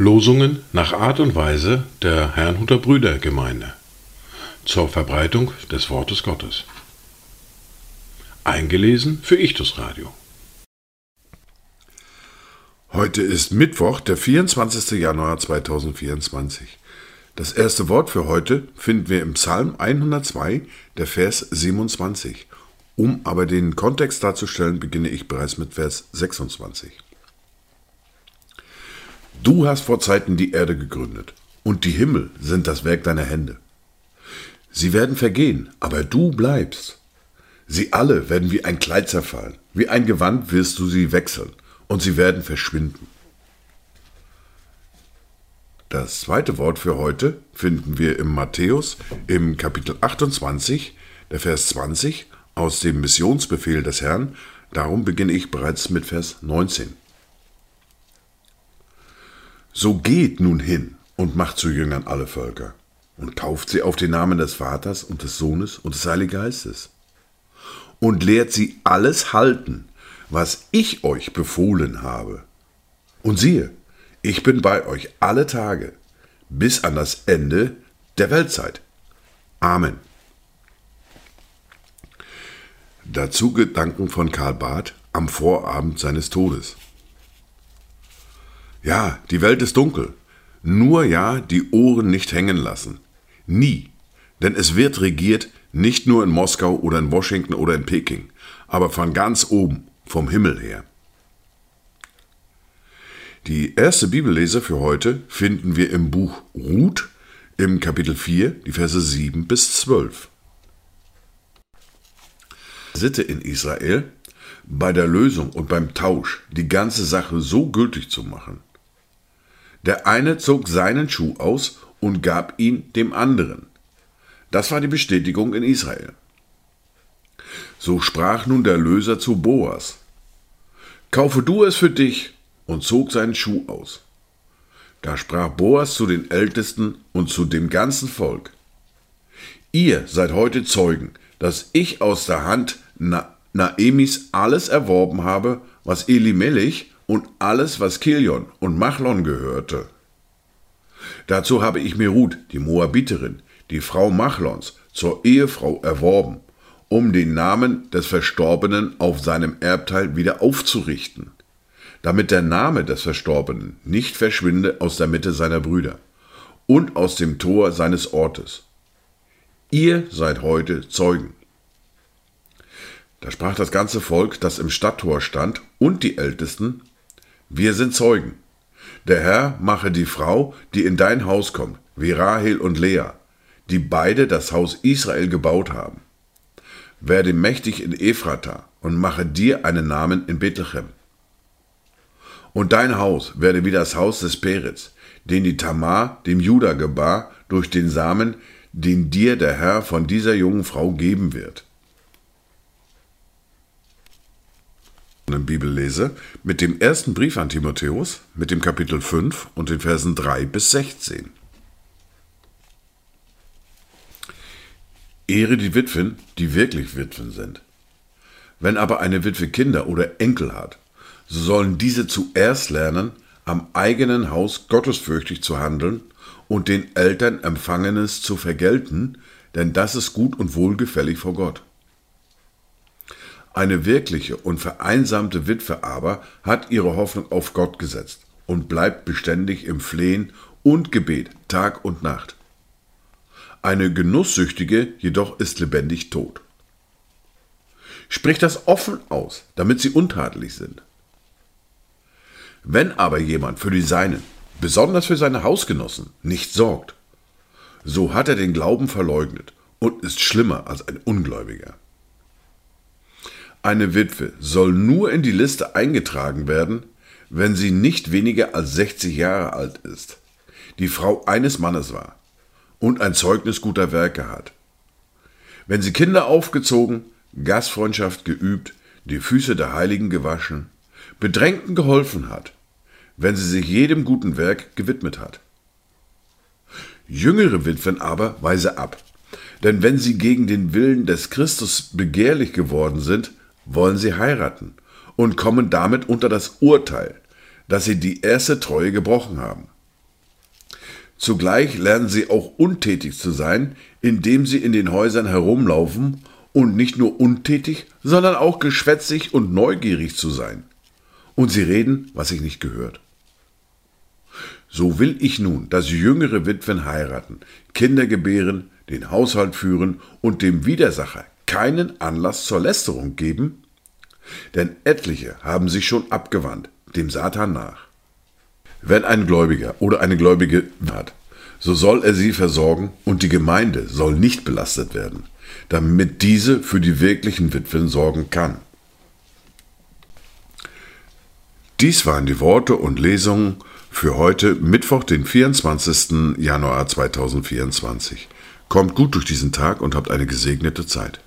Losungen nach Art und Weise der Herrnhuter Brüdergemeinde zur Verbreitung des Wortes Gottes. Eingelesen für Ichtus Radio. Heute ist Mittwoch, der 24. Januar 2024. Das erste Wort für heute finden wir im Psalm 102, der Vers 27. Um aber den Kontext darzustellen, beginne ich bereits mit Vers 26. Du hast vor Zeiten die Erde gegründet, und die Himmel sind das Werk deiner Hände. Sie werden vergehen, aber du bleibst. Sie alle werden wie ein Kleid zerfallen, wie ein Gewand wirst du sie wechseln, und sie werden verschwinden. Das zweite Wort für heute finden wir im Matthäus im Kapitel 28, der Vers 20 aus dem Missionsbefehl des Herrn. Darum beginne ich bereits mit Vers 19. So geht nun hin und macht zu Jüngern alle Völker und tauft sie auf den Namen des Vaters und des Sohnes und des Heiligen Geistes und lehrt sie alles halten, was ich euch befohlen habe. Und siehe, ich bin bei euch alle Tage bis an das Ende der Weltzeit. Amen. Dazu Gedanken von Karl Barth am Vorabend seines Todes. Ja, die Welt ist dunkel. Nur ja, die Ohren nicht hängen lassen. Nie. Denn es wird regiert nicht nur in Moskau oder in Washington oder in Peking, aber von ganz oben, vom Himmel her. Die erste Bibellese für heute finden wir im Buch Ruth im Kapitel 4, die Verse 7 bis 12. Sitte in Israel, bei der Lösung und beim Tausch die ganze Sache so gültig zu machen. Der eine zog seinen Schuh aus und gab ihn dem anderen. Das war die Bestätigung in Israel. So sprach nun der Löser zu Boas. Kaufe du es für dich und zog seinen Schuh aus. Da sprach Boas zu den Ältesten und zu dem ganzen Volk. Ihr seid heute Zeugen, dass ich aus der Hand Na Naemis alles erworben habe, was Elimelech und alles, was Kilion und Machlon gehörte. Dazu habe ich mir Ruth, die Moabiterin, die Frau Machlons, zur Ehefrau erworben, um den Namen des Verstorbenen auf seinem Erbteil wieder aufzurichten damit der Name des Verstorbenen nicht verschwinde aus der Mitte seiner Brüder und aus dem Tor seines Ortes. Ihr seid heute Zeugen. Da sprach das ganze Volk, das im Stadttor stand, und die Ältesten, wir sind Zeugen. Der Herr mache die Frau, die in dein Haus kommt, wie Rahel und Lea, die beide das Haus Israel gebaut haben. Werde mächtig in Ephrata und mache dir einen Namen in Bethlehem und dein Haus werde wie das Haus des Peretz, den die Tamar dem Juda gebar, durch den Samen, den dir der Herr von dieser jungen Frau geben wird. Bibellese mit dem ersten Brief an Timotheus, mit dem Kapitel 5 und den Versen 3 bis 16. Ehre die Witwen, die wirklich Witwen sind. Wenn aber eine Witwe Kinder oder Enkel hat, so sollen diese zuerst lernen, am eigenen Haus gottesfürchtig zu handeln und den Eltern Empfangenes zu vergelten, denn das ist gut und wohlgefällig vor Gott. Eine wirkliche und vereinsamte Witwe aber hat ihre Hoffnung auf Gott gesetzt und bleibt beständig im Flehen und Gebet Tag und Nacht. Eine Genusssüchtige jedoch ist lebendig tot. Sprich das offen aus, damit sie untadelig sind. Wenn aber jemand für die Seinen, besonders für seine Hausgenossen, nicht sorgt, so hat er den Glauben verleugnet und ist schlimmer als ein Ungläubiger. Eine Witwe soll nur in die Liste eingetragen werden, wenn sie nicht weniger als 60 Jahre alt ist, die Frau eines Mannes war und ein Zeugnis guter Werke hat. Wenn sie Kinder aufgezogen, Gastfreundschaft geübt, die Füße der Heiligen gewaschen, Bedrängten geholfen hat, wenn sie sich jedem guten Werk gewidmet hat. Jüngere Witwen aber weise ab, denn wenn sie gegen den Willen des Christus begehrlich geworden sind, wollen sie heiraten und kommen damit unter das Urteil, dass sie die erste Treue gebrochen haben. Zugleich lernen sie auch untätig zu sein, indem sie in den Häusern herumlaufen und nicht nur untätig, sondern auch geschwätzig und neugierig zu sein. Und sie reden, was sich nicht gehört. So will ich nun, dass jüngere Witwen heiraten, Kinder gebären, den Haushalt führen und dem Widersacher keinen Anlass zur Lästerung geben? Denn etliche haben sich schon abgewandt, dem Satan nach. Wenn ein Gläubiger oder eine Gläubige hat, so soll er sie versorgen und die Gemeinde soll nicht belastet werden, damit diese für die wirklichen Witwen sorgen kann. Dies waren die Worte und Lesungen für heute, Mittwoch, den 24. Januar 2024. Kommt gut durch diesen Tag und habt eine gesegnete Zeit.